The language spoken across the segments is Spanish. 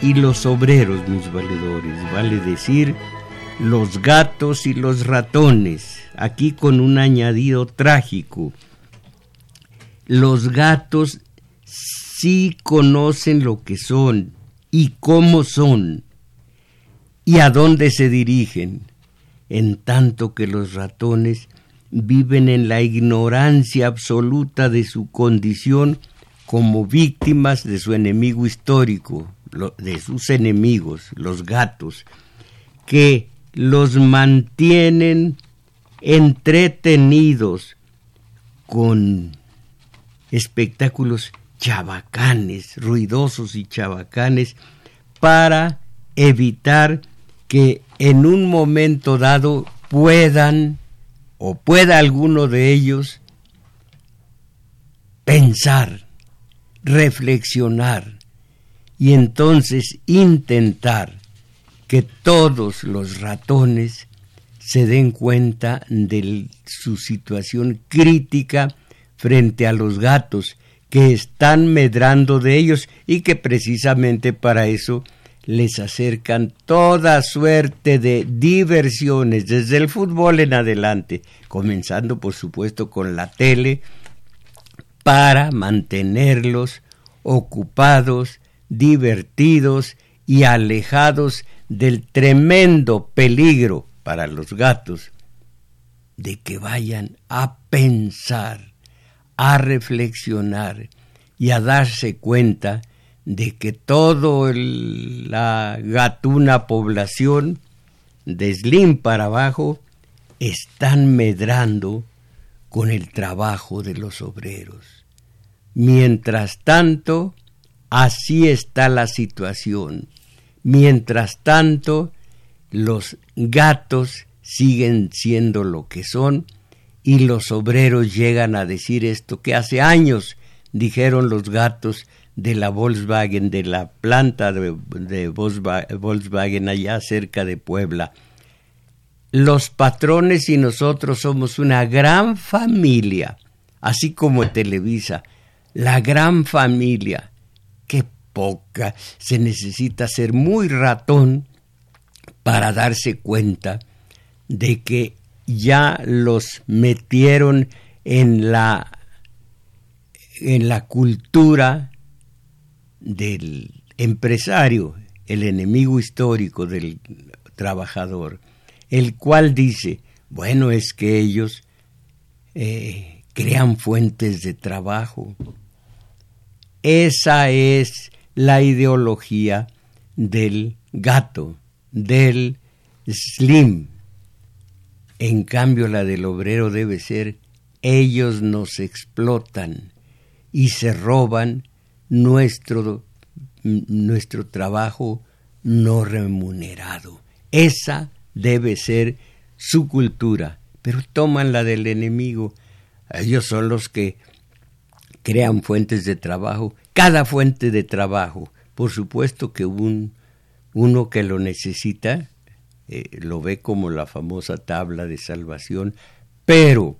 Y los obreros, mis valedores, vale decir, los gatos y los ratones, aquí con un añadido trágico. Los gatos sí conocen lo que son y cómo son y a dónde se dirigen, en tanto que los ratones viven en la ignorancia absoluta de su condición como víctimas de su enemigo histórico, de sus enemigos, los gatos, que los mantienen entretenidos con espectáculos chabacanes, ruidosos y chabacanes, para evitar que en un momento dado puedan o pueda alguno de ellos pensar reflexionar y entonces intentar que todos los ratones se den cuenta de su situación crítica frente a los gatos que están medrando de ellos y que precisamente para eso les acercan toda suerte de diversiones desde el fútbol en adelante, comenzando por supuesto con la tele, para mantenerlos ocupados, divertidos y alejados del tremendo peligro para los gatos de que vayan a pensar, a reflexionar y a darse cuenta de que toda la gatuna población, de Slim para abajo, están medrando con el trabajo de los obreros. Mientras tanto, así está la situación. Mientras tanto, los gatos siguen siendo lo que son y los obreros llegan a decir esto que hace años dijeron los gatos de la Volkswagen, de la planta de, de Volkswagen allá cerca de Puebla los patrones y nosotros somos una gran familia, así como Televisa, la gran familia. Qué poca, se necesita ser muy ratón para darse cuenta de que ya los metieron en la en la cultura del empresario, el enemigo histórico del trabajador el cual dice, bueno, es que ellos eh, crean fuentes de trabajo. Esa es la ideología del gato, del slim. En cambio, la del obrero debe ser, ellos nos explotan y se roban nuestro, nuestro trabajo no remunerado. Esa debe ser su cultura, pero toman la del enemigo. Ellos son los que crean fuentes de trabajo, cada fuente de trabajo. Por supuesto que un, uno que lo necesita eh, lo ve como la famosa tabla de salvación, pero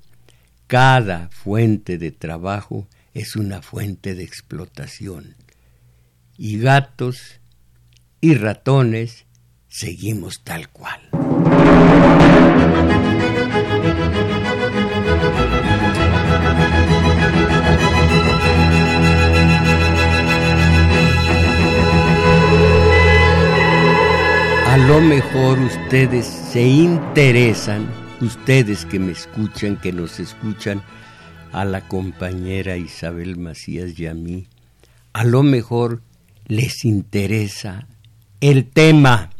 cada fuente de trabajo es una fuente de explotación. Y gatos y ratones seguimos tal cual. A lo mejor ustedes se interesan, ustedes que me escuchan, que nos escuchan, a la compañera Isabel Macías y a mí, a lo mejor les interesa el tema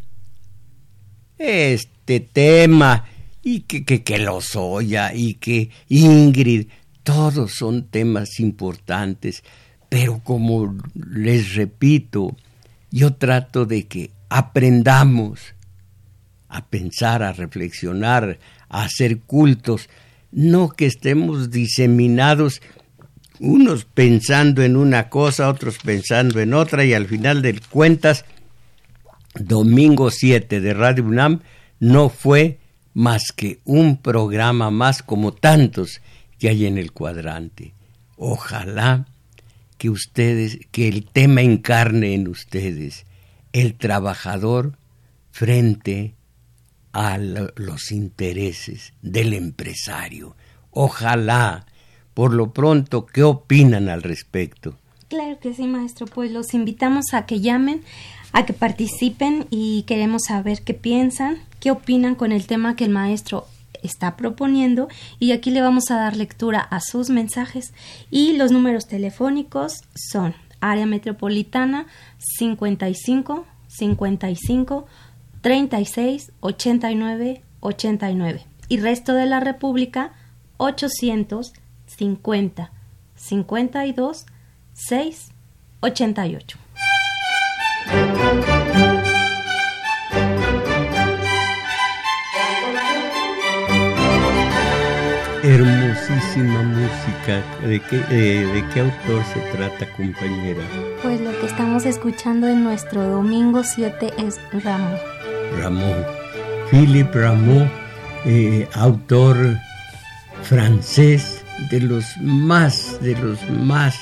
este tema, y que, que, que y que Ingrid, todos son temas importantes, pero como les repito, yo trato de que aprendamos a pensar, a reflexionar, a hacer cultos, no que estemos diseminados unos pensando en una cosa, otros pensando en otra y al final de cuentas, domingo 7 de Radio UNAM no fue más que un programa más como tantos que hay en el cuadrante. Ojalá que ustedes, que el tema encarne en ustedes el trabajador frente a los intereses del empresario. Ojalá, por lo pronto, ¿qué opinan al respecto? Claro que sí, maestro. Pues los invitamos a que llamen, a que participen y queremos saber qué piensan, qué opinan con el tema que el maestro está proponiendo. Y aquí le vamos a dar lectura a sus mensajes. Y los números telefónicos son área metropolitana 55 55 36 89 89 y resto de la República 850 52 6 88. Hermosísima música. ¿De qué, eh, ¿De qué autor se trata, compañera? Pues lo que estamos escuchando en nuestro domingo 7 es Ramón. Ramón. Philippe Ramón, eh, autor francés de los más, de los más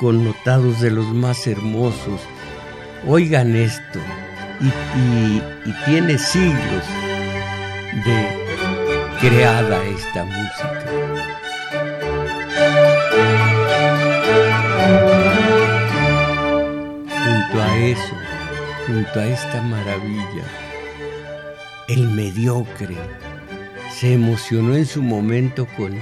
connotados, de los más hermosos. Oigan esto, y, tiene siglos de creada esta música. Junto a eso, junto a esta maravilla, el mediocre se emocionó en su momento con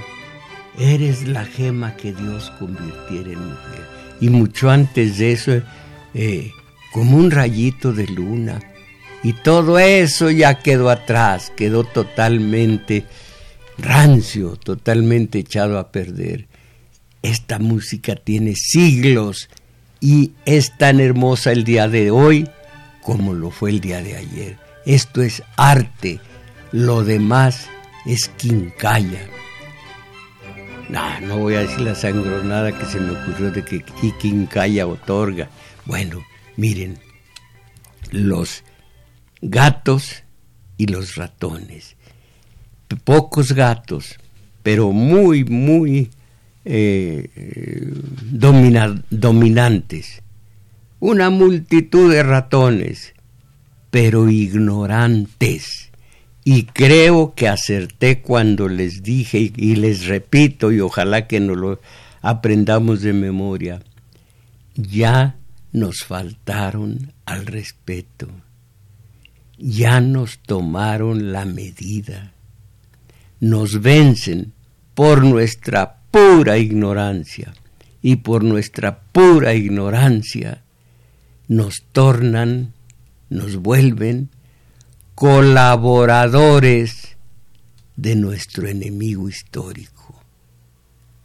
Eres la gema que Dios convirtiera en mujer. Y mucho antes de eso, eh, como un rayito de luna, y todo eso ya quedó atrás, quedó totalmente rancio, totalmente echado a perder. Esta música tiene siglos y es tan hermosa el día de hoy como lo fue el día de ayer. Esto es arte, lo demás es quincalla. No, no voy a decir la sangronada que se me ocurrió de que quincalla otorga. Bueno, miren, los gatos y los ratones. Pocos gatos, pero muy, muy eh, dominantes. Una multitud de ratones, pero ignorantes. Y creo que acerté cuando les dije y les repito y ojalá que no lo aprendamos de memoria. Ya nos faltaron al respeto. Ya nos tomaron la medida, nos vencen por nuestra pura ignorancia. Y por nuestra pura ignorancia nos tornan, nos vuelven colaboradores de nuestro enemigo histórico.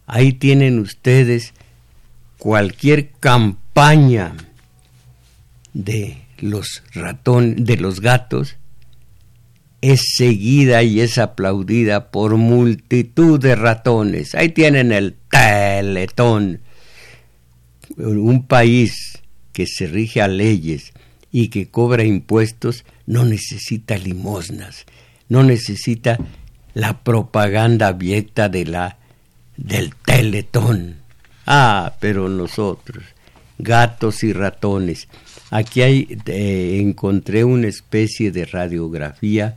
Ahí tienen ustedes cualquier campaña de los ratones, de los gatos, es seguida y es aplaudida por multitud de ratones. Ahí tienen el teletón. Un país que se rige a leyes y que cobra impuestos no necesita limosnas, no necesita la propaganda abierta de la del teletón. Ah, pero nosotros, gatos y ratones, Aquí hay, eh, encontré una especie de radiografía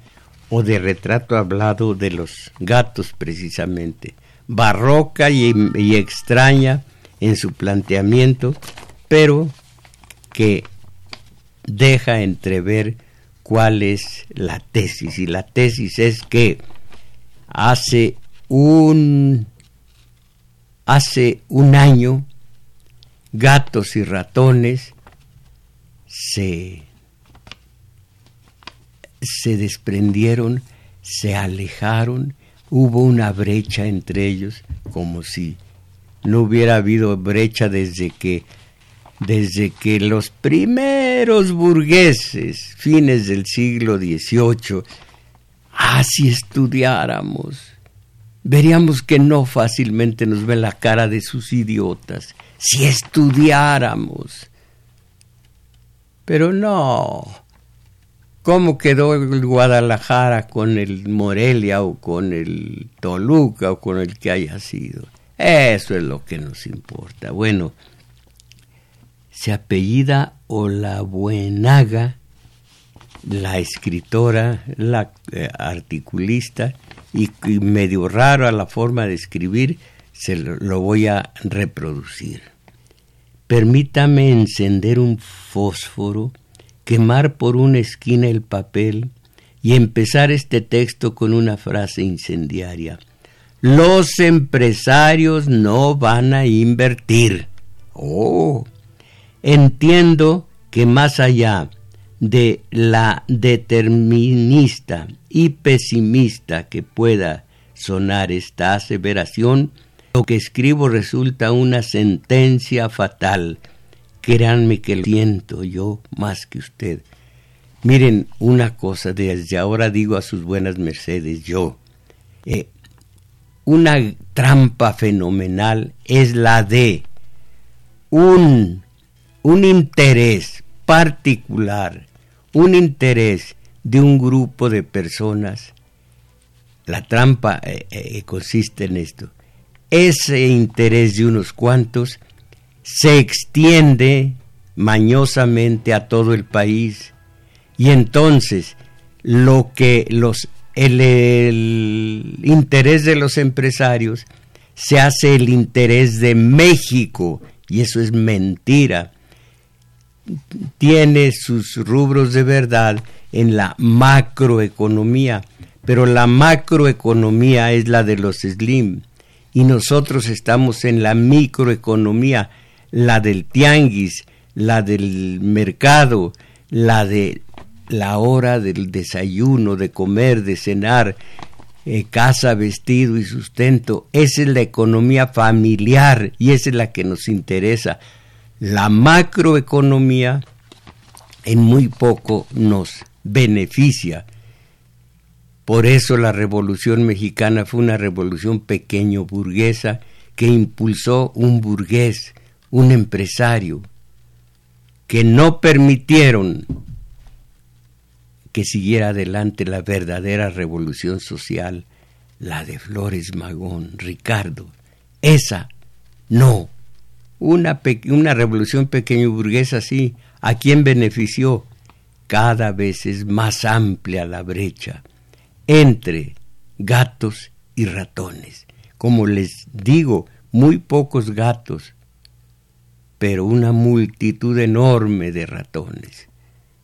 o de retrato hablado de los gatos precisamente, barroca y, y extraña en su planteamiento, pero que deja entrever cuál es la tesis. Y la tesis es que hace un, hace un año gatos y ratones se, se desprendieron, se alejaron, hubo una brecha entre ellos, como si no hubiera habido brecha desde que desde que los primeros burgueses, fines del siglo XVIII, así estudiáramos, veríamos que no fácilmente nos ven la cara de sus idiotas, si estudiáramos. Pero no. ¿Cómo quedó el Guadalajara con el Morelia o con el Toluca o con el que haya sido? Eso es lo que nos importa. Bueno, se apellida Olabuenaga, la escritora, la eh, articulista, y, medio raro a la forma de escribir, se lo, voy a reproducir. Permítame encender un fósforo, quemar por una esquina el papel y empezar este texto con una frase incendiaria. Los empresarios no van a invertir. Oh, Entiendo que más allá de la determinista y pesimista que pueda sonar esta aseveración, lo que escribo resulta una sentencia fatal. Créanme que lo siento yo más que usted. Miren una cosa, desde ahora digo a sus buenas mercedes yo. Eh, una trampa fenomenal es la de un un interés particular, un interés de un grupo de personas, la trampa eh, eh, consiste en esto. Ese interés de unos cuantos se extiende mañosamente a todo el país. Y entonces lo que los el interés de los empresarios se hace el interés de México. Y eso es mentira. Tiene sus rubros de verdad en la macroeconomía, pero la macroeconomía es la de los Slim y nosotros estamos en la microeconomía, la del tianguis, la del mercado, la de la hora del desayuno, de comer, de cenar, eh, casa, vestido y sustento. Esa es la economía familiar y esa es la que nos interesa la macroeconomía en muy poco nos beneficia. Por eso la revolución mexicana fue una revolución pequeño burguesa que impulsó un burgués, un empresario, que no permitieron que siguiera adelante la verdadera revolución social, la de Flores Magón, Ricardo. Esa no una, una revolución pequeño burguesa así, ¿a quién benefició? Cada vez es más amplia la brecha entre gatos y ratones. Como les digo, muy pocos gatos, pero una multitud enorme de ratones.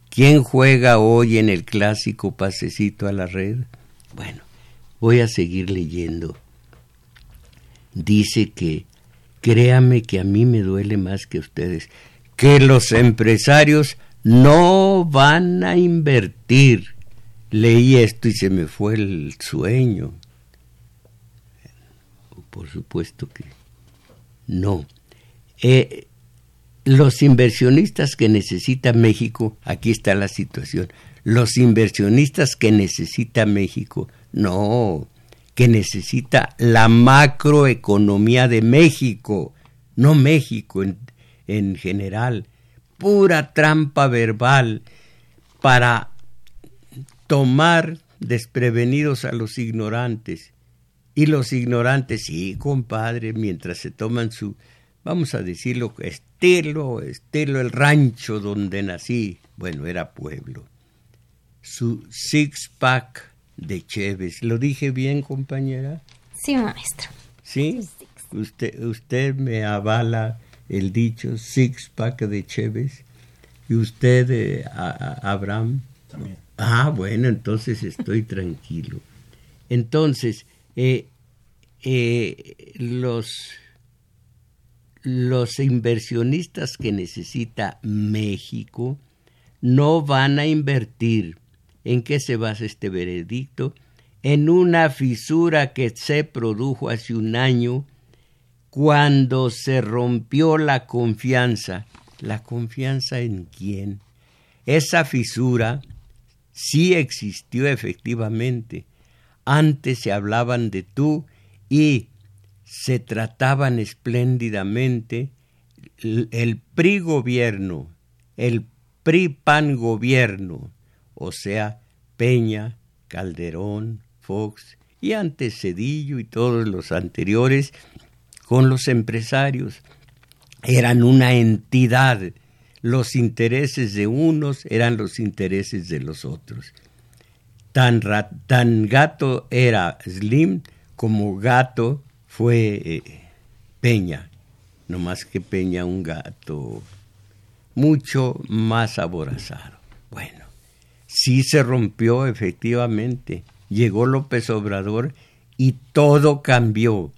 ¿Quién juega hoy en el clásico pasecito a la red? Bueno, voy a seguir leyendo. Dice que créame que a mí me duele más que a ustedes, que los empresarios no van a invertir. Leí esto y se me fue el sueño. Por supuesto que no. Eh, los inversionistas que necesita México, aquí está la situación, los inversionistas que necesita México, no, que necesita la macroeconomía de México, no México en, general, pura trampa verbal para tomar desprevenidos a los ignorantes. Y los ignorantes, sí, compadre, mientras se toman su, vamos a decirlo, estilo, estilo el rancho donde nací, bueno, era pueblo, su six-pack de Chévez. ¿Lo dije bien, compañera? Sí, maestro. ¿Sí? Usted, usted me avala el dicho six pack de Chévez. ¿Y usted, eh, Abraham? también. Ah, bueno, entonces estoy tranquilo. Entonces, eh, eh, los, los inversionistas que necesita México no van a invertir. ¿En qué se basa este veredicto? En una fisura que se produjo hace un año cuando se rompió la confianza. ¿La confianza en quién? Esa fisura sí existió efectivamente. Antes se hablaban de tú y se trataban espléndidamente el PRI gobierno, el PRI PAN gobierno, o sea, Peña, Calderón, Fox y antes Cedillo y todos los anteriores con los empresarios. Eran una entidad. Los intereses de unos eran los intereses de los otros. Tan, gato era Slim como gato fue eh, Peña, no más que Peña un gato mucho más aborazado. Bueno, sí se rompió efectivamente, llegó López Obrador y todo cambió.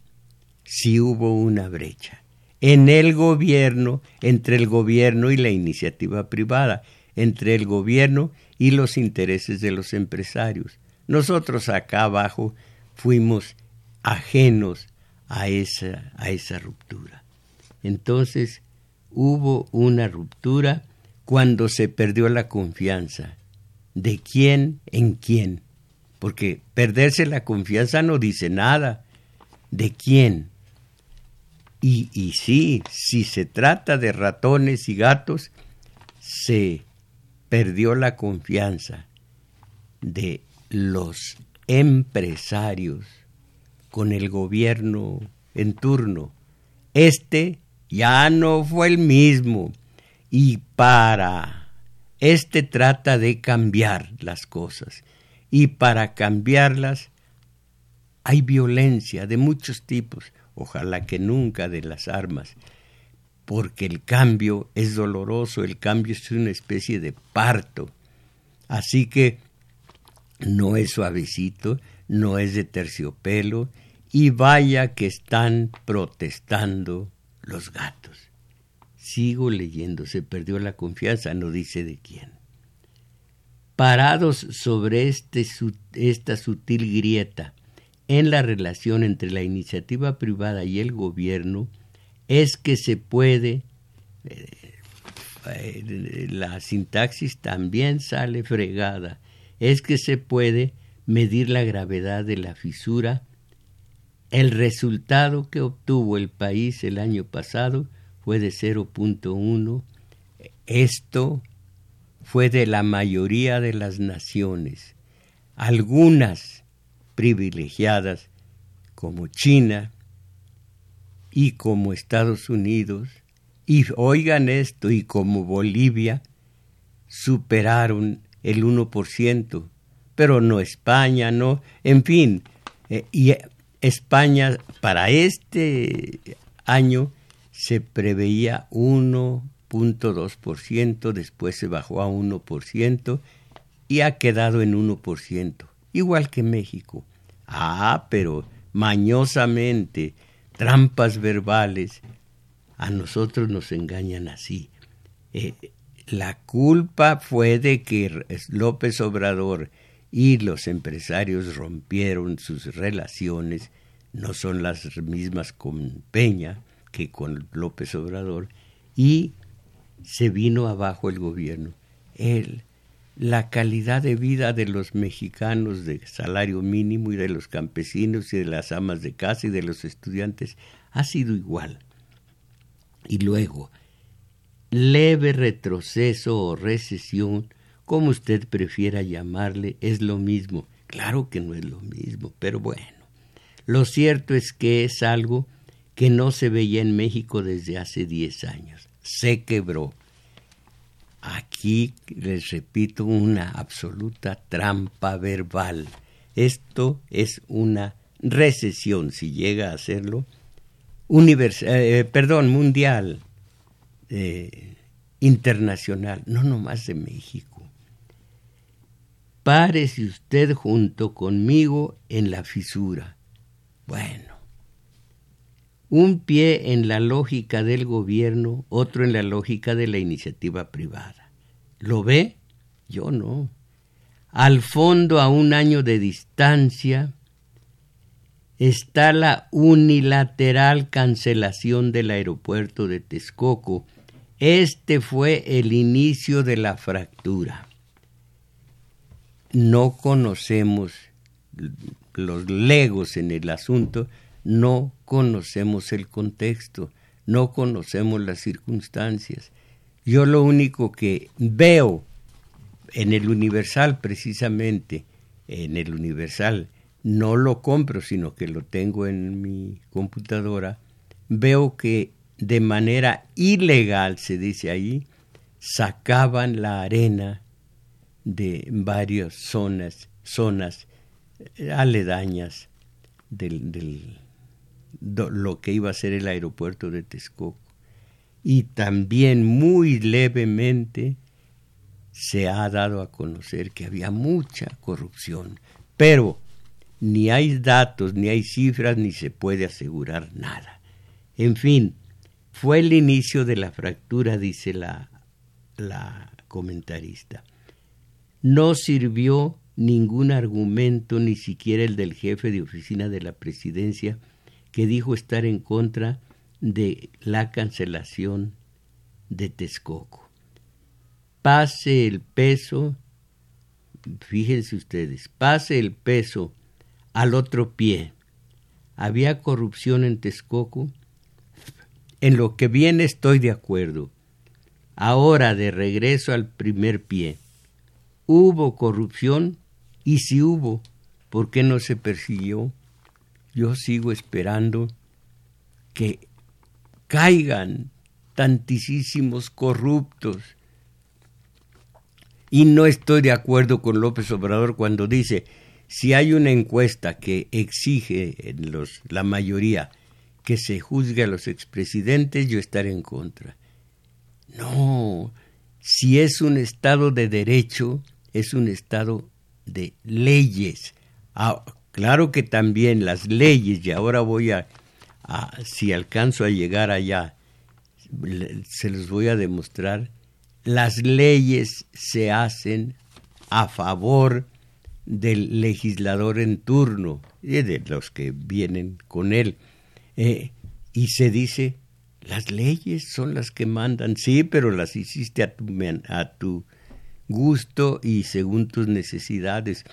Sí hubo una brecha en el gobierno, entre el gobierno y la iniciativa privada, entre el gobierno y los intereses de los empresarios. Nosotros acá abajo fuimos ajenos a esa, a esa ruptura. Entonces hubo una ruptura cuando se perdió la confianza. ¿De quién en quién? Porque perderse la confianza no dice nada. ¿De quién? Y, y sí, si se trata de ratones y gatos, se perdió la confianza de los empresarios con el gobierno en turno. Este ya no fue el mismo. Y para este trata de cambiar las cosas. Y para cambiarlas hay violencia de muchos tipos, ojalá que nunca de las armas, porque el cambio es doloroso, el cambio es una especie de parto. Así que no es suavecito, no es de terciopelo, y vaya que están protestando los gatos. Sigo leyendo, se perdió la confianza, no dice de quién. Parados sobre este, esta sutil grieta en la relación entre la iniciativa privada y el gobierno, es que se puede, eh, eh, la sintaxis también sale fregada, es que se puede medir la gravedad de la fisura el resultado que obtuvo el país el año pasado fue de 0.1. Esto fue de la mayoría de las naciones. Algunas privilegiadas como China y como Estados Unidos, y oigan esto, y como Bolivia, superaron el 1%, pero no España, no, en fin, eh, y España para este año se preveía 1.2%, después se bajó a 1% y ha quedado en 1%, igual que México. Ah, pero mañosamente, trampas verbales, a nosotros nos engañan así. Eh, la culpa fue de que López Obrador y los empresarios rompieron sus relaciones, no son las mismas con Peña que con López Obrador, y se vino abajo el gobierno. Él, la calidad de vida de los mexicanos de salario mínimo y de los campesinos y de las amas de casa y de los estudiantes ha sido igual. Y luego, leve retroceso o recesión como usted prefiera llamarle, es lo mismo. Claro que no es lo mismo, pero bueno. Lo cierto es que es algo que no se veía en México desde hace 10 años. Se quebró. Aquí les repito una absoluta trampa verbal. Esto es una recesión, si llega a serlo, eh, perdón, mundial, eh, internacional, no nomás de México párese usted junto conmigo en la fisura. Bueno, un pie en la lógica del gobierno, otro en la lógica de la iniciativa privada. ¿Lo ve? Yo no. Al fondo, a un año de distancia, está la unilateral cancelación del aeropuerto de Texcoco. Este fue el inicio de la fractura. No conocemos los legos en el asunto, no conocemos el contexto, no conocemos las circunstancias. Yo lo único que veo en el Universal precisamente, en el Universal, no lo compro, sino que lo tengo en mi computadora, veo que de manera ilegal, se dice ahí, sacaban la arena de varias zonas, zonas aledañas del, del lo que iba a ser el aeropuerto de Texcoco. Y también muy levemente se ha dado a conocer que había mucha corrupción, pero ni hay datos, ni hay cifras, ni se puede asegurar nada. En fin, fue el inicio de la fractura, dice la, la comentarista. No sirvió ningún argumento, ni siquiera el del jefe de oficina de la presidencia, que dijo estar en contra de la cancelación de Texcoco. Pase el peso, fíjense ustedes, pase el peso al otro pie. Había corrupción en Texcoco. En lo que viene estoy de acuerdo. Ahora de regreso al primer pie. ¿Hubo corrupción? Y si hubo, ¿por qué no se persiguió? Yo sigo esperando que caigan tantísimos corruptos. Y no estoy de acuerdo con López Obrador cuando dice, si hay una encuesta que exige en los, la mayoría que se juzgue a los expresidentes, yo estaré en contra. No, si es un Estado de derecho, es un Estado de leyes. Claro que también las leyes, y ahora voy a, si alcanzo a llegar allá, se los voy a demostrar, las leyes se hacen a favor del legislador en turno y de los que vienen con él. Eh, y se dice, las leyes son las que mandan, sí, pero las hiciste a tu, a tu gusto y según tus necesidades.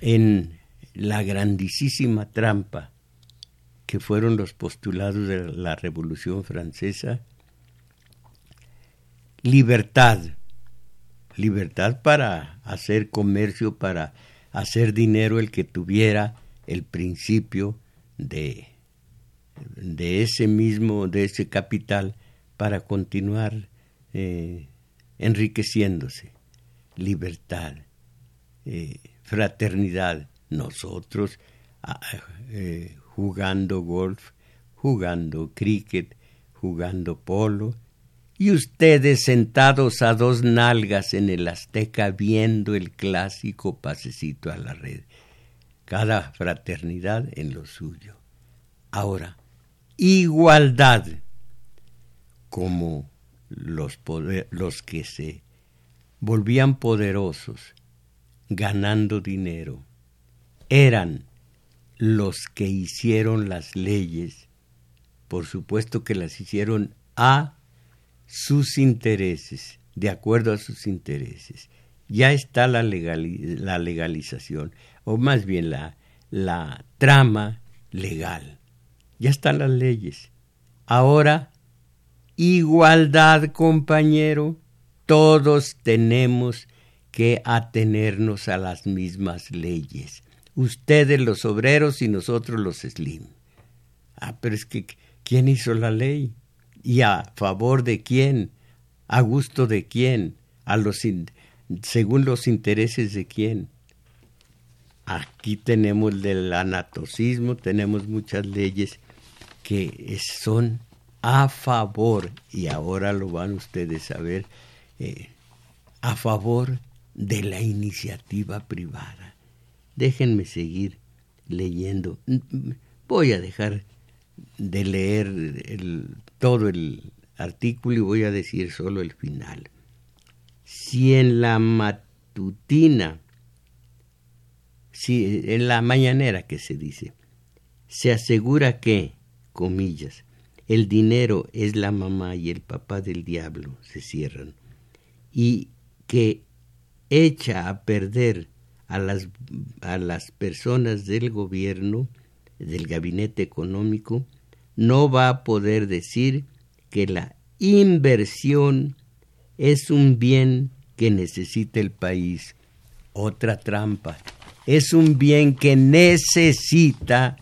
En, la grandísima trampa que fueron los postulados de la Revolución Francesa, libertad, libertad para hacer comercio, para hacer dinero el que tuviera el principio de, de ese mismo, de ese capital para continuar eh, enriqueciéndose, libertad, eh, fraternidad, nosotros ah, eh, jugando golf, jugando cricket, jugando polo, y ustedes sentados a dos nalgas en el Azteca viendo el clásico pasecito a la red. Cada fraternidad en lo suyo. Ahora, igualdad como los, los que se volvían poderosos ganando dinero eran los que hicieron las leyes, por supuesto que las hicieron a sus intereses, de acuerdo a sus intereses. Ya está la, legalización, o más bien la trama legal. Ya están las leyes. Ahora, igualdad, compañero, todos tenemos que atenernos a las mismas leyes ustedes los obreros y nosotros los slim. Ah, pero es que ¿quién hizo la ley? ¿Y a favor de quién? ¿A gusto de quién? ¿A los según los intereses de quién? Aquí tenemos el del anatocismo, tenemos muchas leyes que son a favor, y ahora lo van ustedes a ver, eh, a favor de la iniciativa privada. Déjenme seguir leyendo. Voy a dejar de leer todo el artículo y voy a decir solo el final. Si en la matutina, si en la mañanera que se dice, se asegura que, comillas, el dinero es la mamá y el papá del diablo, se cierran, y que echa a perder a las, a las personas del gobierno, del gabinete económico, no va a poder decir que la inversión es un bien que necesita el país. Otra trampa. Es un bien que necesita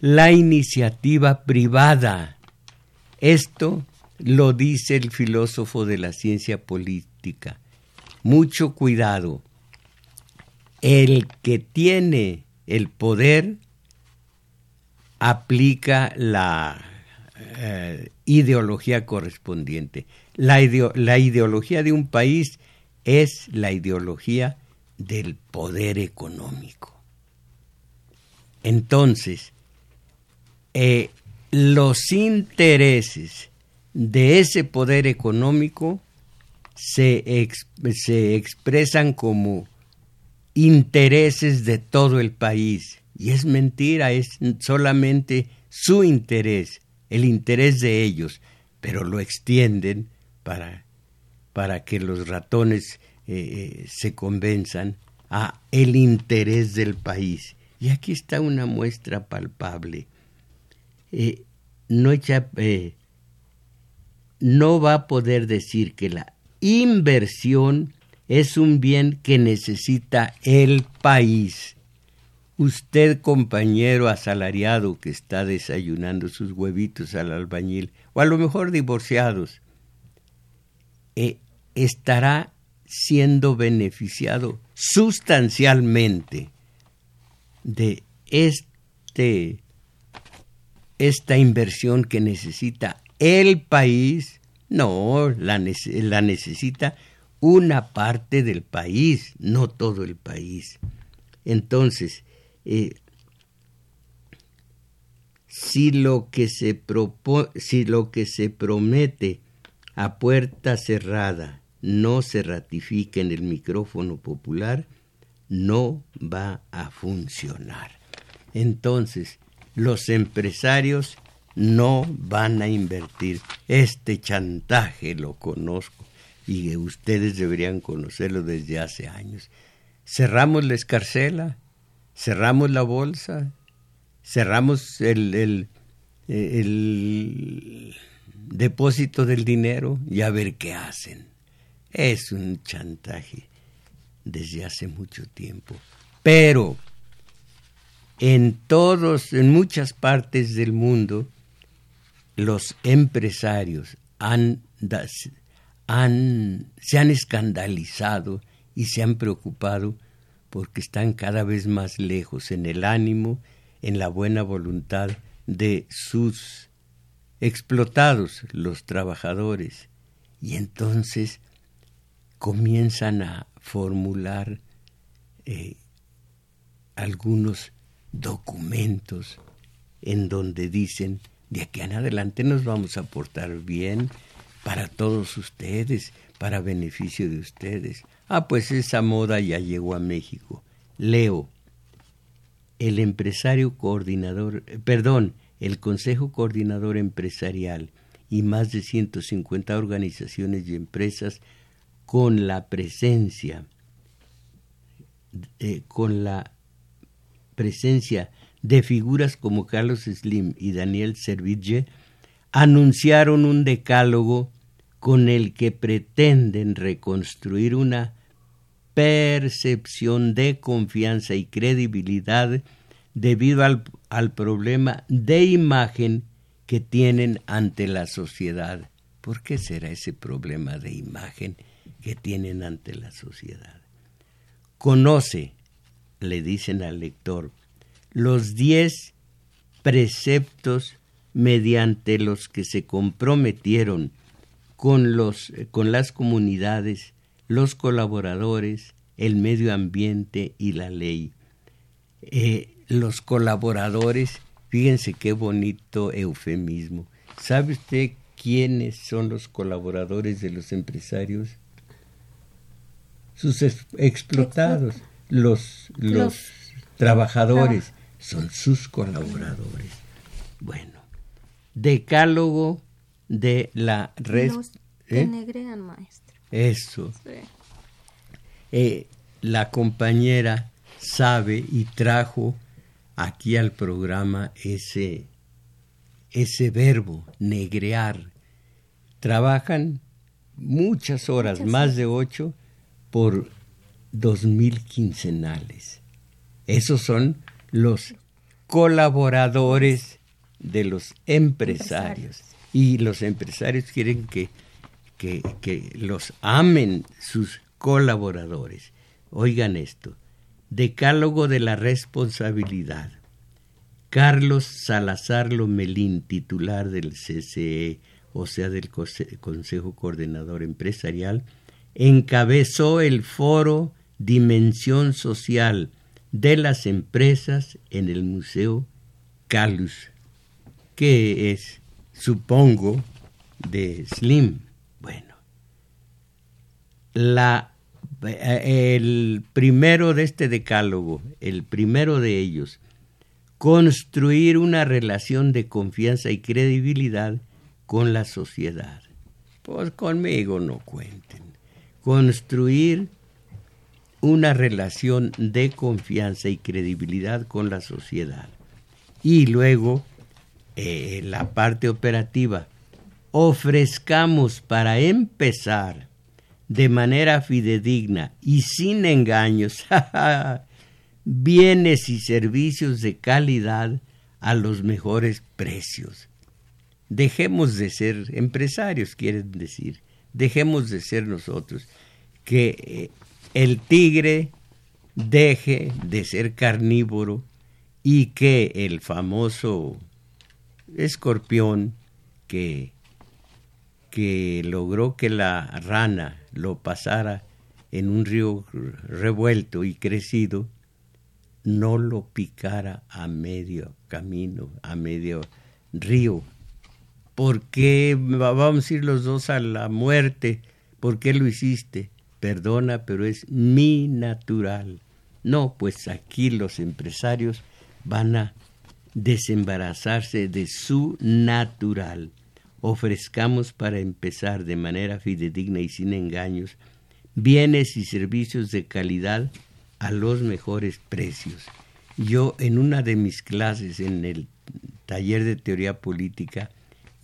la iniciativa privada. Esto lo dice el filósofo de la ciencia política. Mucho cuidado. El que tiene el poder aplica la eh, ideología correspondiente. La, ideología de un país es la ideología del poder económico. Entonces, eh, los intereses de ese poder económico se expresan como intereses de todo el país. Y es mentira, es solamente su interés, el interés de ellos, pero lo extienden para, para que los ratones eh, eh, se convenzan a el interés del país. Y aquí está una muestra palpable. Eh, no, no va a poder decir que la inversión es un bien que necesita el país. Usted, compañero asalariado que está desayunando sus huevitos al albañil, o a lo mejor divorciados, eh, estará siendo beneficiado sustancialmente de este, esta inversión que necesita el país. No, la, la necesita una parte del país, no todo el país. Entonces, eh, si, lo que se si lo que se promete a puerta cerrada no se ratifica en el micrófono popular, no va a funcionar. Entonces, los empresarios no van a invertir. Este chantaje lo conozco y ustedes deberían conocerlo desde hace años. Cerramos la escarcela, cerramos la bolsa, cerramos el, el, el depósito del dinero y a ver qué hacen. Es un chantaje desde hace mucho tiempo. Pero en todos, en muchas partes del mundo, los empresarios han se han escandalizado y se han preocupado porque están cada vez más lejos en el ánimo, en la buena voluntad de sus explotados, los trabajadores, y entonces comienzan a formular eh, algunos documentos en donde dicen de aquí en adelante nos vamos a portar bien, para todos ustedes, para beneficio de ustedes. Ah, pues esa moda ya llegó a México. Leo, el empresario coordinador, eh, perdón, el Consejo Coordinador Empresarial y más de 150 organizaciones y empresas con la presencia, eh, con la presencia de figuras como Carlos Slim y Daniel Serville, anunciaron un decálogo con el que pretenden reconstruir una percepción de confianza y credibilidad debido al, al, problema de imagen que tienen ante la sociedad. ¿Por qué será ese problema de imagen que tienen ante la sociedad? Conoce, le dicen al lector, los diez preceptos mediante los que se comprometieron con, los, con las comunidades los colaboradores, el medio ambiente y la ley. Eh, los colaboradores, fíjense qué bonito eufemismo. ¿Sabe usted quiénes son los colaboradores de los empresarios? Sus explotados, los, los, trabajadores, son sus colaboradores. Bueno, decálogo de la red. ¿eh? maestro. Eso. Eh, la compañera sabe y trajo aquí al programa ese, ese verbo, negrear. Trabajan muchas horas, más de ocho, por dos mil quincenales. Esos son los colaboradores de los empresarios. Y los empresarios quieren que, que, que los amen sus colaboradores. Oigan esto. Decálogo de la responsabilidad. Carlos Salazar Lomelín, titular del CCE, o sea, del Consejo Coordinador Empresarial, encabezó el foro Dimensión Social de las Empresas en el Museo Calus, que es, supongo, de Slim. Bueno, la eh, el primero de este decálogo, el primero de ellos, construir una relación de confianza y credibilidad con la sociedad. Pues conmigo no cuenten. Construir una relación de confianza y credibilidad con la sociedad. Y luego, eh, la parte operativa, ofrezcamos para empezar de manera fidedigna y sin engaños bienes y servicios de calidad a los mejores precios. Dejemos de ser empresarios, quieren decir, dejemos de ser nosotros, que eh, el tigre deje de ser carnívoro y que el famoso escorpión que, que logró que la rana lo pasara en un río revuelto y crecido, no lo picara a medio camino, a medio río. ¿Por qué vamos a ir los dos a la muerte? ¿Por qué lo hiciste? Perdona, pero es mi natural. No, pues aquí los empresarios van a desembarazarse de su natural ofrezcamos para empezar de manera fidedigna y sin engaños bienes y servicios de calidad a los mejores precios. Yo en una de mis clases en el taller de teoría política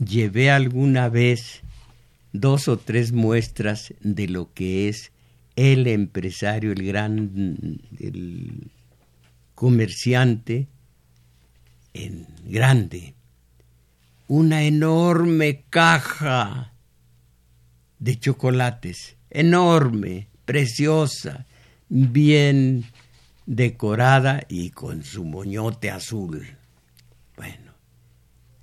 llevé alguna vez dos o tres muestras de lo que es el empresario, el gran el comerciante en grande una enorme caja de chocolates, enorme, preciosa, bien decorada y con su moñote azul. Bueno,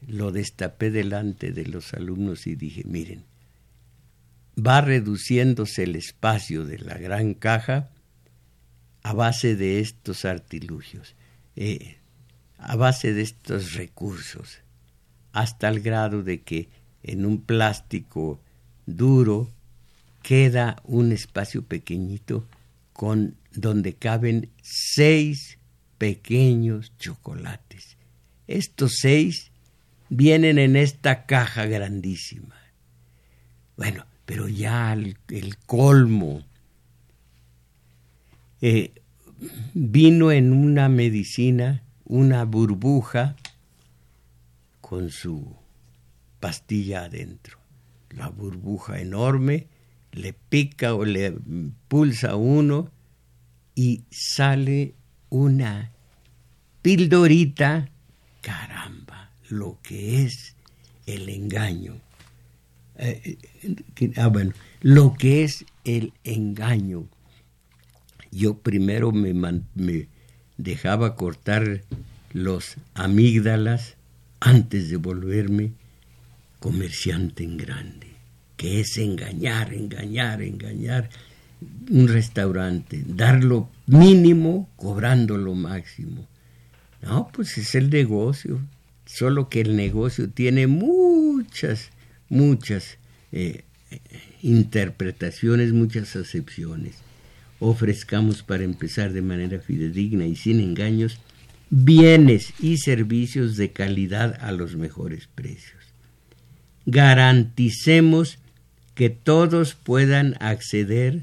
lo destapé delante de los alumnos y dije, miren, va reduciéndose el espacio de la gran caja a base de estos artilugios, eh, a base de estos recursos hasta el grado de que en un plástico duro queda un espacio pequeñito con donde caben seis pequeños chocolates. Estos seis vienen en esta caja grandísima. Bueno, pero ya el, colmo eh, vino en una medicina, una burbuja con su pastilla adentro. La burbuja enorme le pica o le pulsa uno y sale una pildorita. Caramba, lo que es el engaño. Eh, eh, ah, bueno, lo que es el engaño. Yo primero me, me dejaba cortar los amígdalas antes de volverme comerciante en grande, que es engañar, engañar, engañar. un restaurante, dar lo mínimo cobrando lo máximo. No, pues es el negocio, solo que el negocio tiene muchas, muchas eh, interpretaciones, muchas acepciones. Ofrezcamos para empezar de manera fidedigna y sin engaños bienes y servicios de calidad a los mejores precios. Garanticemos que todos puedan acceder,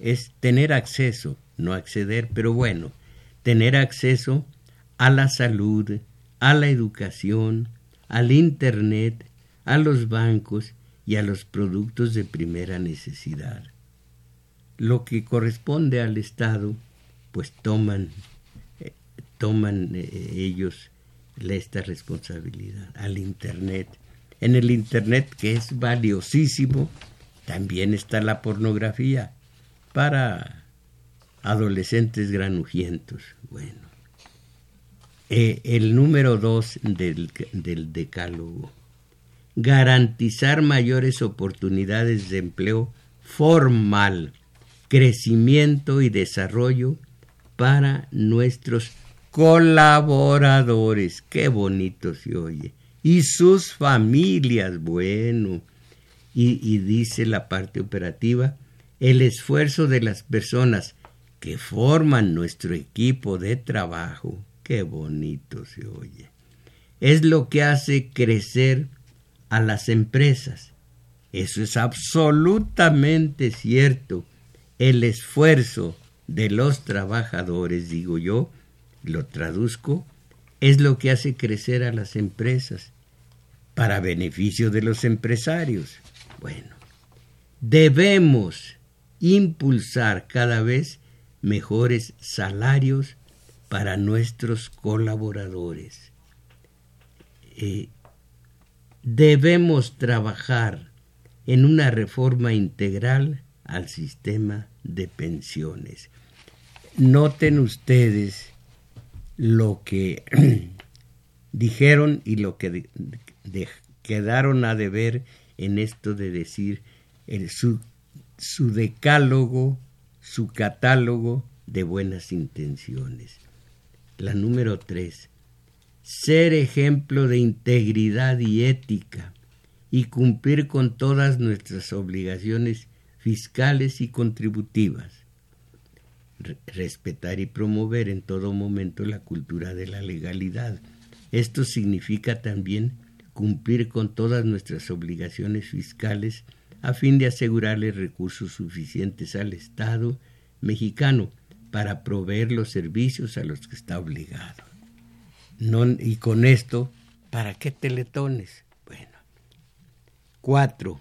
es tener acceso, no acceder, pero bueno, tener acceso a la salud, a la educación, al Internet, a los bancos y a los productos de primera necesidad. Lo que corresponde al Estado, pues toman, eh, toman eh, ellos esta responsabilidad, al Internet. En el Internet, que es valiosísimo, también está la pornografía para adolescentes granujientos. Bueno, eh, el número dos del, del decálogo, garantizar mayores oportunidades de empleo formal, crecimiento y desarrollo para nuestros colaboradores. Qué bonito se oye. Y sus familias, bueno. Y, dice la parte operativa, el esfuerzo de las personas que forman nuestro equipo de trabajo Qué bonito se oye. Es lo que hace crecer a las empresas. Eso es absolutamente cierto. El esfuerzo de los trabajadores, digo yo, lo traduzco, es lo que hace crecer a las empresas para beneficio de los empresarios. Bueno, debemos impulsar cada vez mejores salarios para nuestros colaboradores. Eh, debemos trabajar en una reforma integral al sistema de pensiones. Noten ustedes lo que dijeron y lo que quedaron a deber en esto de decir su, su decálogo, su catálogo de buenas intenciones. La número tres, ser ejemplo de integridad y ética y cumplir con todas nuestras obligaciones fiscales y contributivas. respetar y promover en todo momento la cultura de la legalidad. Esto significa también cumplir con todas nuestras obligaciones fiscales a fin de asegurarle recursos suficientes al Estado mexicano para proveer los servicios a los que está obligado. y con esto, ¿para qué teletones? Bueno. Cuatro.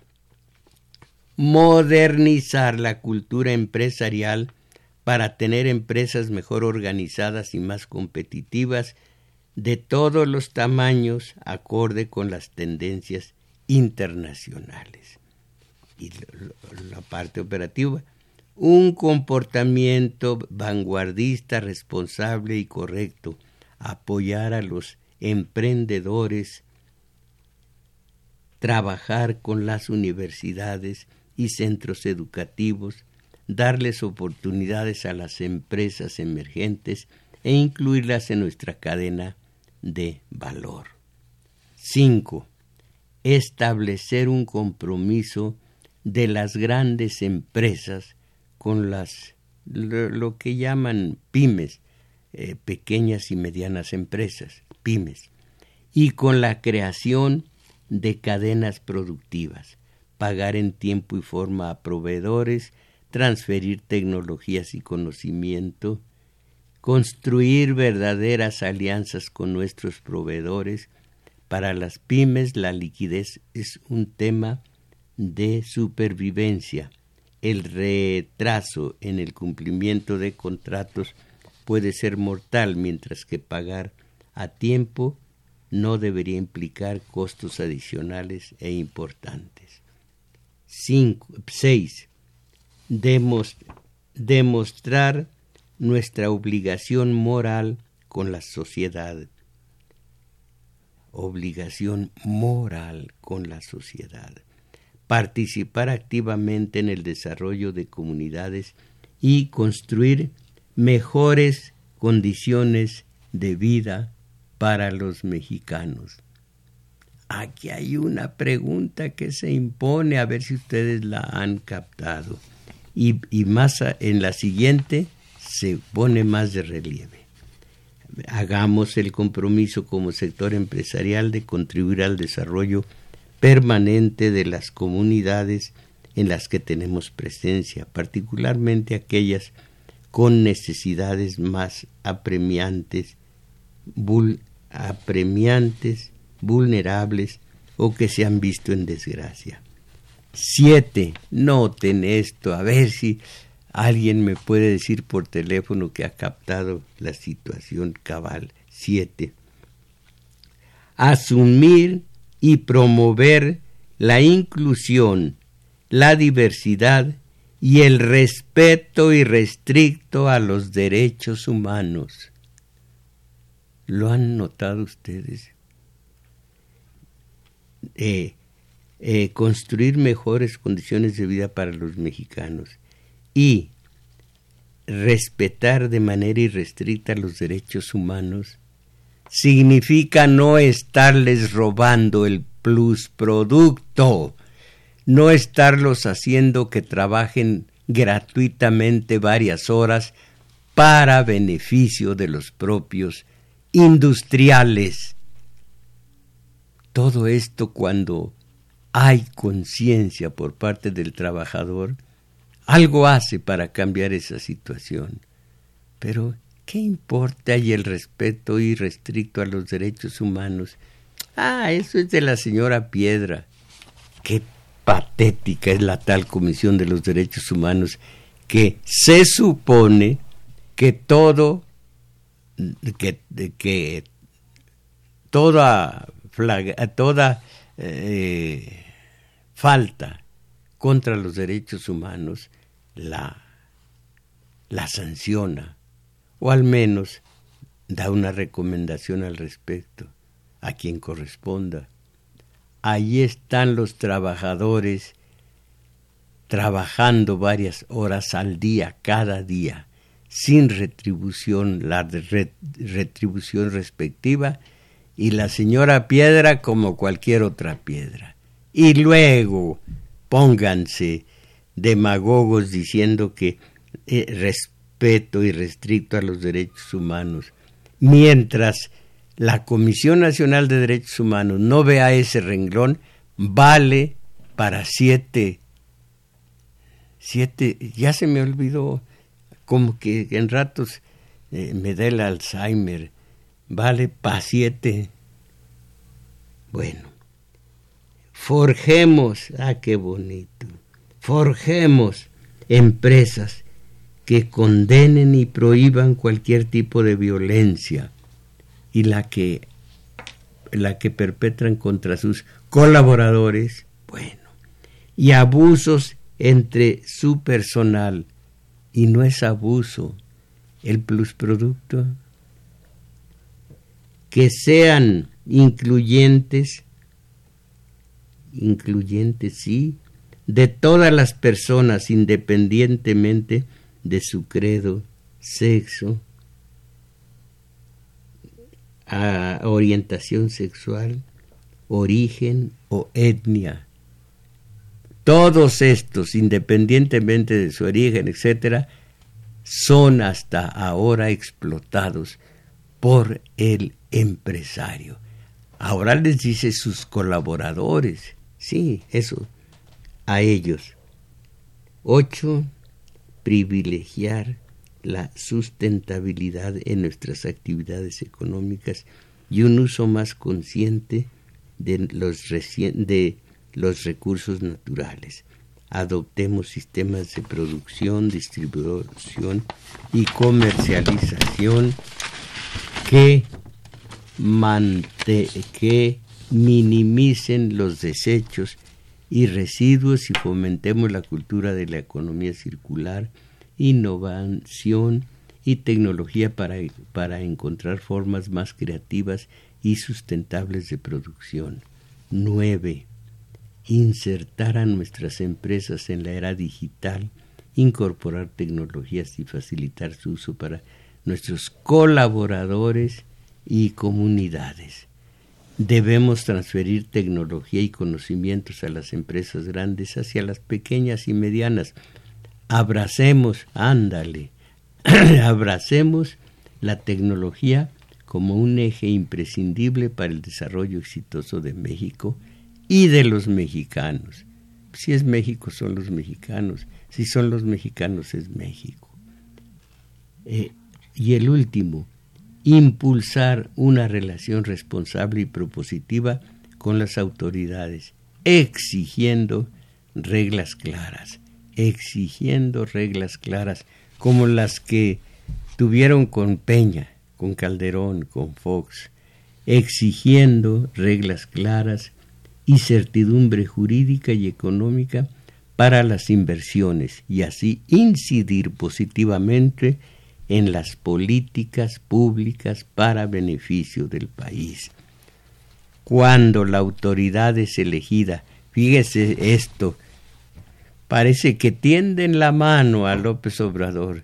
Modernizar la cultura empresarial para tener empresas mejor organizadas y más competitivas de todos los tamaños acorde con las tendencias internacionales. Y la parte operativa, un comportamiento vanguardista, responsable y correcto, apoyar a los emprendedores, trabajar con las universidades y centros educativos, darles oportunidades a las empresas emergentes e incluirlas en nuestra cadena de valor. 5. Establecer un compromiso de las grandes empresas con las lo, que llaman pymes, eh, pequeñas y medianas empresas, pymes, y con la creación de cadenas productivas, pagar en tiempo y forma a proveedores, transferir tecnologías y conocimiento, construir verdaderas alianzas con nuestros proveedores. Para las pymes la liquidez es un tema de supervivencia el retraso en el cumplimiento de contratos puede ser mortal, mientras que pagar a tiempo no debería implicar costos adicionales e importantes. 6. demostrar nuestra obligación moral con la sociedad. Obligación moral con la sociedad participar activamente en el desarrollo de comunidades y construir mejores condiciones de vida para los mexicanos. Aquí hay una pregunta que se impone, a ver si ustedes la han captado. Y, más en la siguiente se pone más de relieve. Hagamos el compromiso como sector empresarial de contribuir al desarrollo permanente de las comunidades en las que tenemos presencia, particularmente aquellas con necesidades más apremiantes, apremiantes, vulnerables o que se han visto en desgracia. Siete, noten esto, a ver si alguien me puede decir por teléfono que ha captado la situación cabal. Siete, asumir y promover la inclusión, la diversidad y el respeto irrestricto a los derechos humanos. ¿Lo han notado ustedes? Eh, eh, construir mejores condiciones de vida para los mexicanos y respetar de manera irrestricta los derechos humanos significa no estarles robando el plus producto, no estarlos haciendo que trabajen gratuitamente varias horas para beneficio de los propios industriales. Todo esto cuando hay conciencia por parte del trabajador, algo hace para cambiar esa situación. Pero ¿Qué importa y el respeto irrestricto a los derechos humanos? Ah, eso es de la señora Piedra. Qué patética es la tal Comisión de los Derechos Humanos que se supone que todo, que, que toda, toda eh, falta contra los derechos humanos la, la sanciona o al menos da una recomendación al respecto a quien corresponda. Allí están los trabajadores trabajando varias horas al día, cada día, sin retribución, la retribución respectiva, y la señora piedra como cualquier otra piedra. Y luego pónganse demagogos diciendo que eh, respeto y restricto a los derechos humanos, mientras la Comisión Nacional de Derechos Humanos no vea ese renglón, vale para siete, siete, ya se me olvidó, como que en ratos eh, me da el Alzheimer, vale para siete. Bueno, forjemos, ah, qué bonito, forjemos empresas que condenen y prohíban cualquier tipo de violencia y la que la que perpetran contra sus colaboradores, bueno, y abusos entre su personal y no es abuso el plusproducto que sean incluyentes incluyentes sí de todas las personas independientemente de su credo, sexo, orientación sexual, origen o etnia. Todos estos, independientemente de su origen, etcétera, son hasta ahora explotados por el empresario. Ahora les dice sus colaboradores, sí, eso, a ellos. Ocho, privilegiar la sustentabilidad en nuestras actividades económicas y un uso más consciente de los, de los recursos naturales. Adoptemos sistemas de producción, distribución y comercialización que, que minimicen los desechos y residuos y fomentemos la cultura de la economía circular, innovación y tecnología para, para encontrar formas más creativas y sustentables de producción. 9. insertar a nuestras empresas en la era digital, incorporar tecnologías y facilitar su uso para nuestros colaboradores y comunidades. Debemos transferir tecnología y conocimientos a las empresas grandes hacia las pequeñas y medianas. Abracemos, ándale, abracemos la tecnología como un eje imprescindible para el desarrollo exitoso de México y de los mexicanos. Si es México, son los mexicanos. Si son los mexicanos, es México. Eh, y el último, impulsar una relación responsable y propositiva con las autoridades, exigiendo reglas claras, exigiendo reglas claras como las que tuvieron con Peña, con Calderón, con Fox, exigiendo reglas claras y certidumbre jurídica y económica para las inversiones y así incidir positivamente en las políticas públicas para beneficio del país. Cuando la autoridad es elegida, fíjese esto, parece que tienden la mano a López Obrador.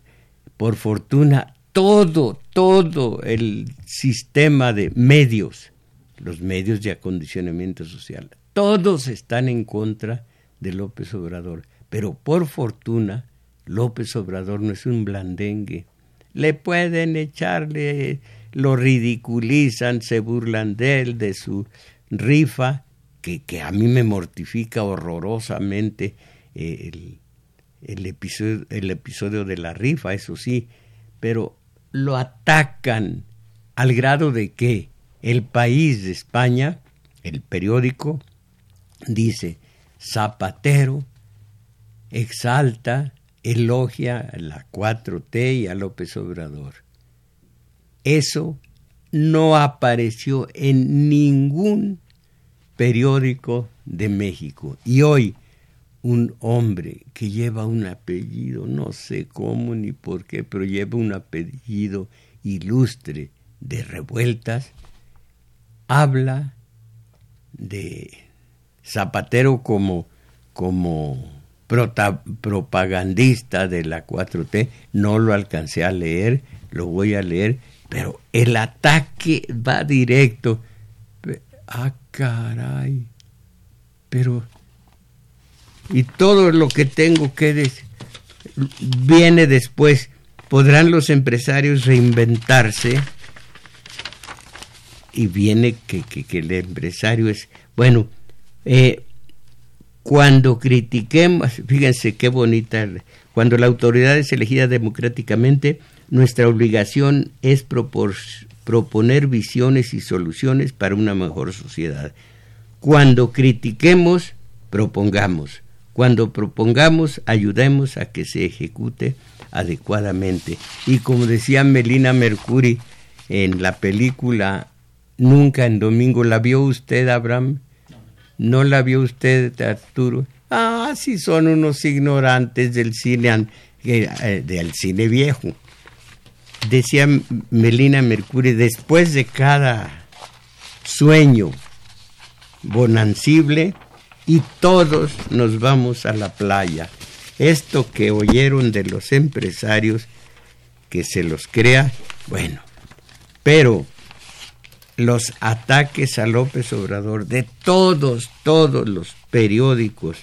Por fortuna, todo, todo el sistema de medios, los medios de acondicionamiento social, todos están en contra de López Obrador. Pero por fortuna, López Obrador no es un blandengue, le pueden echarle, lo ridiculizan, se burlan de él, de su rifa, que, que a mí me mortifica horrorosamente eh, el, el, el episodio de la rifa, eso sí, pero lo atacan. Al grado de que el país de España, el periódico, dice, Zapatero exalta elogia a la 4T y a López Obrador. Eso no apareció en ningún periódico de México. Y hoy un hombre que lleva un apellido, no sé cómo ni por qué, pero lleva un apellido ilustre de revueltas, habla de Zapatero como, como propagandista de la 4T, no lo alcancé a leer, lo voy a leer, pero el ataque va directo. Ah, caray. Pero, y todo lo que tengo que decir viene después. ¿Podrán los empresarios reinventarse? Y viene que, que, el empresario es, bueno, eh, cuando critiquemos, fíjense qué bonita, cuando la autoridad es elegida democráticamente, nuestra obligación es proponer visiones y soluciones para una mejor sociedad. Cuando critiquemos, propongamos. Cuando propongamos, ayudemos a que se ejecute adecuadamente. Y como decía Melina Mercury en la película Nunca en Domingo, ¿la vio usted, Abraham? ¿No la vio usted, Arturo? Ah, sí, son unos ignorantes del cine, eh, del cine viejo. Decía Melina Mercury, después de cada sueño bonancible, y todos nos vamos a la playa. Esto que oyeron de los empresarios, que se los crea, bueno, pero los ataques a López Obrador de todos, todos los periódicos,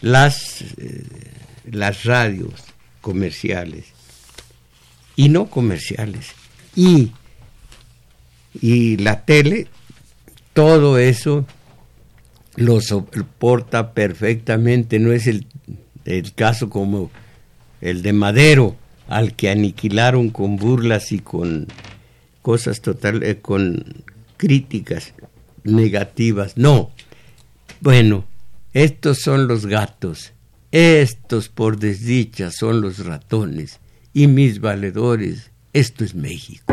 las, eh, las radios comerciales y no comerciales. Y, y la tele, todo eso lo soporta perfectamente, no es el, el caso como el de Madero, al que aniquilaron con burlas y con cosas total, eh, con críticas negativas. No. Bueno, estos son los gatos. Estos, por desdicha, son los ratones. Y mis valedores, esto es México.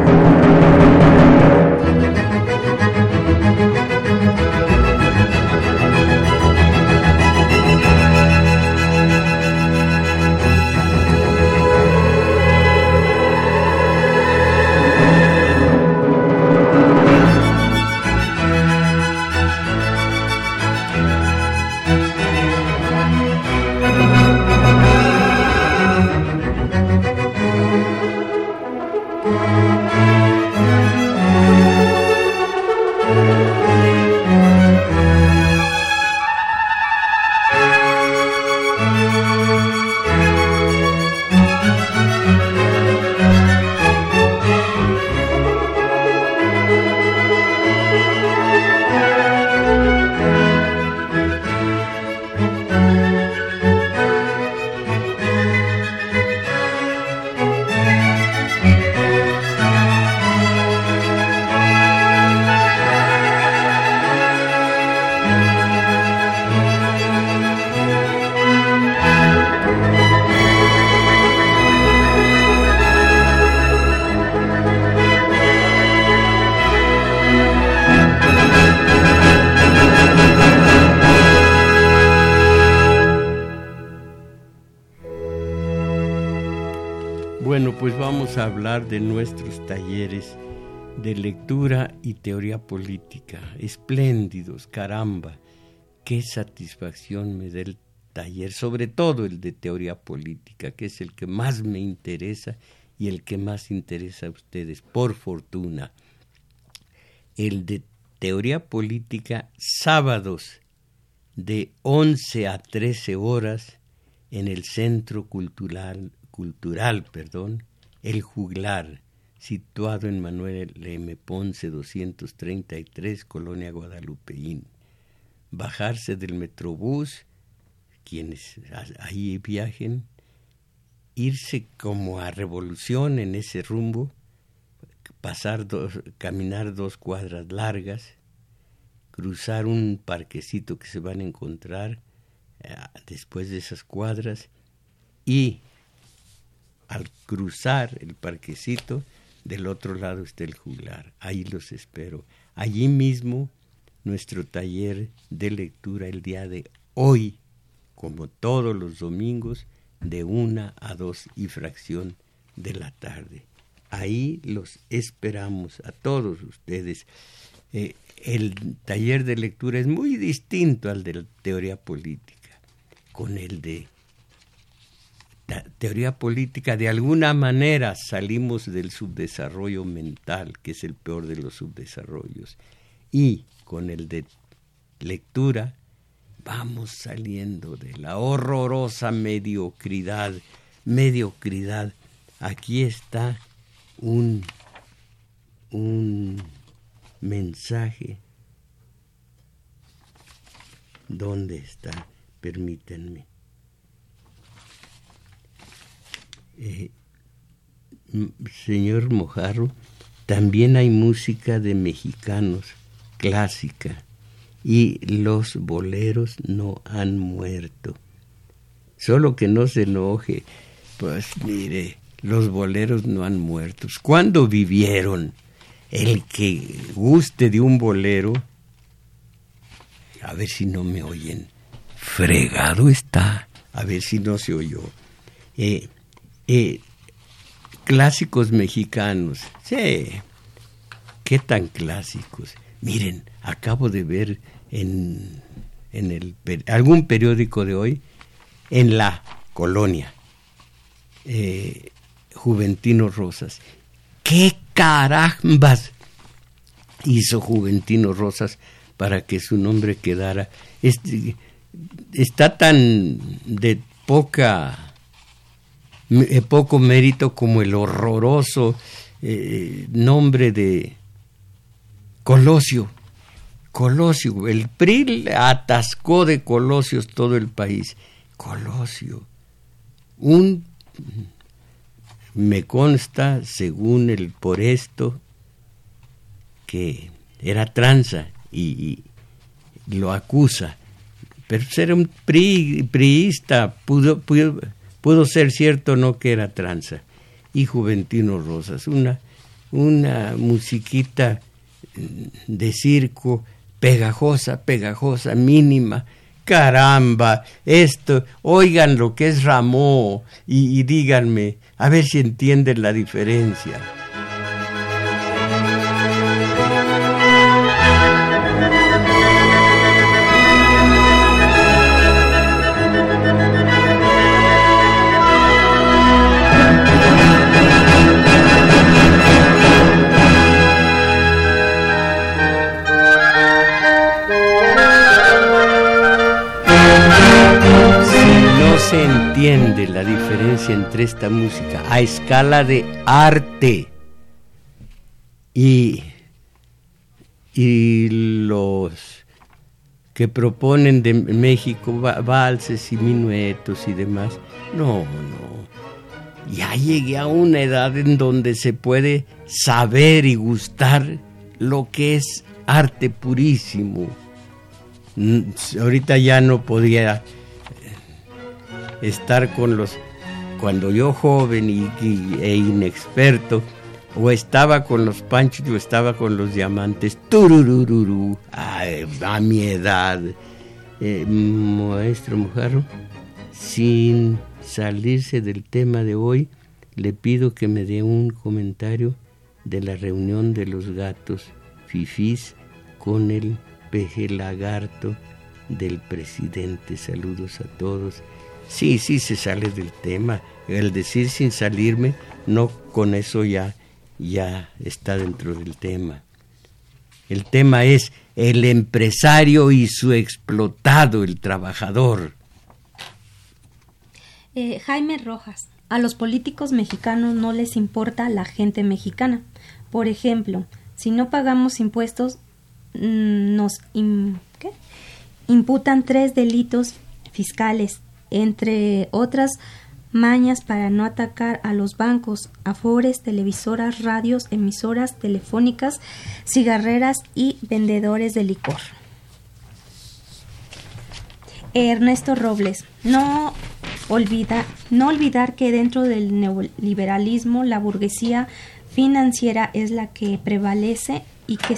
De nuestros talleres de lectura y teoría política. Espléndidos, caramba. Qué satisfacción me da el taller, sobre todo el de teoría política, que es el que más me interesa y el que más interesa a ustedes, por fortuna. El de teoría política, sábados de 11 a 13 horas en el Centro Cultural, cultural perdón, El Juglar, situado en Manuel M. Ponce 233, Colonia Guadalupeín. Bajarse del Metrobús, quienes ahí viajen, irse como a revolución en ese rumbo, pasar dos, caminar dos cuadras largas, cruzar un parquecito que se van a encontrar eh, después de esas cuadras y al cruzar el parquecito del otro lado está el juglar. Ahí los espero. Allí mismo nuestro taller de lectura el día de hoy, como todos los domingos, de una a dos y fracción de la tarde. Ahí los esperamos a todos ustedes. Eh, el taller de lectura es muy distinto al de la teoría política. Con el de teoría política, de alguna manera salimos del subdesarrollo mental, que es el peor de los subdesarrollos, y con el de lectura vamos saliendo de la horrorosa mediocridad, mediocridad. Aquí está un, un mensaje. ¿Dónde está? Permítanme. Eh, señor Mojarro, también hay música de mexicanos, clásica, y los boleros no han muerto. Solo que no se enoje, pues mire, los boleros no han muerto. ¿Cuándo vivieron? El que guste de un bolero, a ver si no me oyen, fregado está, a ver si no se oyó. Eh, eh, clásicos mexicanos, sí, qué tan clásicos. Miren, acabo de ver en, en el, algún periódico de hoy, en la colonia, eh, Juventino Rosas. ¿Qué carambas hizo Juventino Rosas para que su nombre quedara? Este, está tan de poca poco mérito como el horroroso eh, nombre de Colosio. Colosio, el PRI atascó de Colosios todo el país. Colosio, un, me consta, según el por esto, que era tranza y, lo acusa. Pero ser un priista, pudo, pudo, Pudo ser cierto no que era tranza. Y Juventino Rosas, una, una musiquita de circo pegajosa, pegajosa, mínima. Caramba, esto, oigan lo que es Ramó y díganme, a ver si entienden la diferencia. Entiende la diferencia entre esta música a escala de arte y, y los que proponen de México valses y minuetos y demás. No, no. Ya llegué a una edad en donde se puede saber y gustar lo que es arte purísimo. Ahorita ya no podría estar con los, cuando yo joven y, e inexperto, o estaba con los panchos o estaba con los diamantes, tururururu, a mi edad, eh, maestro Mujarro, sin salirse del tema de hoy, le pido que me dé un comentario de la reunión de los gatos fifís con el peje lagarto del presidente. Saludos a todos. Sí, sí, se sale del tema. El decir sin salirme, no con eso ya, ya está dentro del tema. El tema es el empresario y su explotado, el trabajador. Eh, Jaime Rojas, a los políticos mexicanos no les importa la gente mexicana. Por ejemplo, si no pagamos impuestos, mm, nos imputan tres delitos fiscales, entre otras mañas para no atacar a los bancos, afores, televisoras, radios, emisoras telefónicas, cigarreras y vendedores de licor. Ernesto Robles, no olvida, no olvidar que dentro del neoliberalismo la burguesía financiera es la que prevalece y que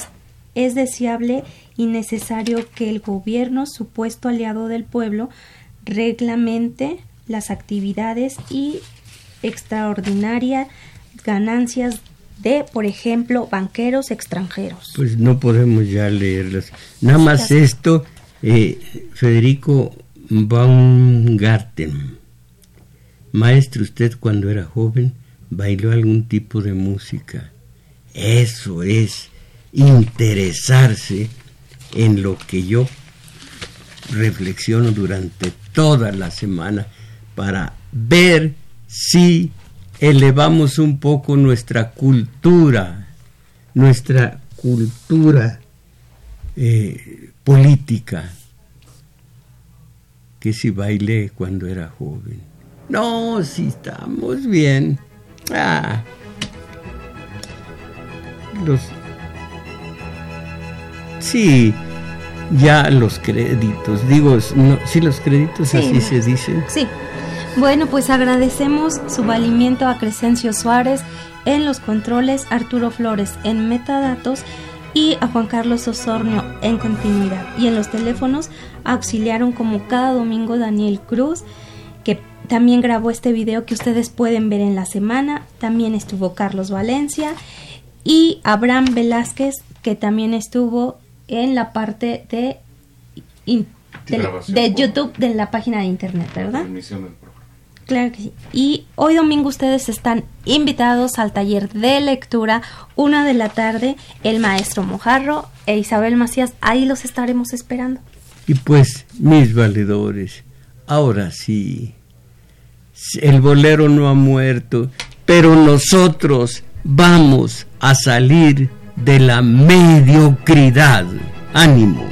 es deseable y necesario que el gobierno, supuesto aliado del pueblo, reglamente las actividades y extraordinarias ganancias de, por ejemplo, banqueros extranjeros. Pues no podemos ya leerlas. Nada más esto, eh, Federico Baumgarten. Maestro, usted cuando era joven bailó algún tipo de música. Eso es interesarse en lo que yo reflexiono durante toda la semana para ver si elevamos un poco nuestra cultura, nuestra cultura eh, política, que si bailé cuando era joven. No, si estamos bien. Ah. Los. Sí, ya los créditos. Digo, no, sí, los créditos así se dicen. Sí. Bueno, pues agradecemos su valimiento a Crescencio Suárez en los controles, Arturo Flores en metadatos y a Juan Carlos Osornio en continuidad. Y en los teléfonos auxiliaron como cada domingo Daniel Cruz, que también grabó este video que ustedes pueden ver en la semana. También estuvo Carlos Valencia y Abraham Velázquez, que también estuvo en la parte de, de, YouTube de la página de internet, ¿verdad? Claro que sí. Y hoy domingo ustedes están invitados al taller de lectura, una de la tarde, el maestro Mojarro e Isabel Macías. Ahí los estaremos esperando. Y pues, mis valedores, ahora sí, el bolero no ha muerto, pero nosotros vamos a salir de la mediocridad. Ánimo.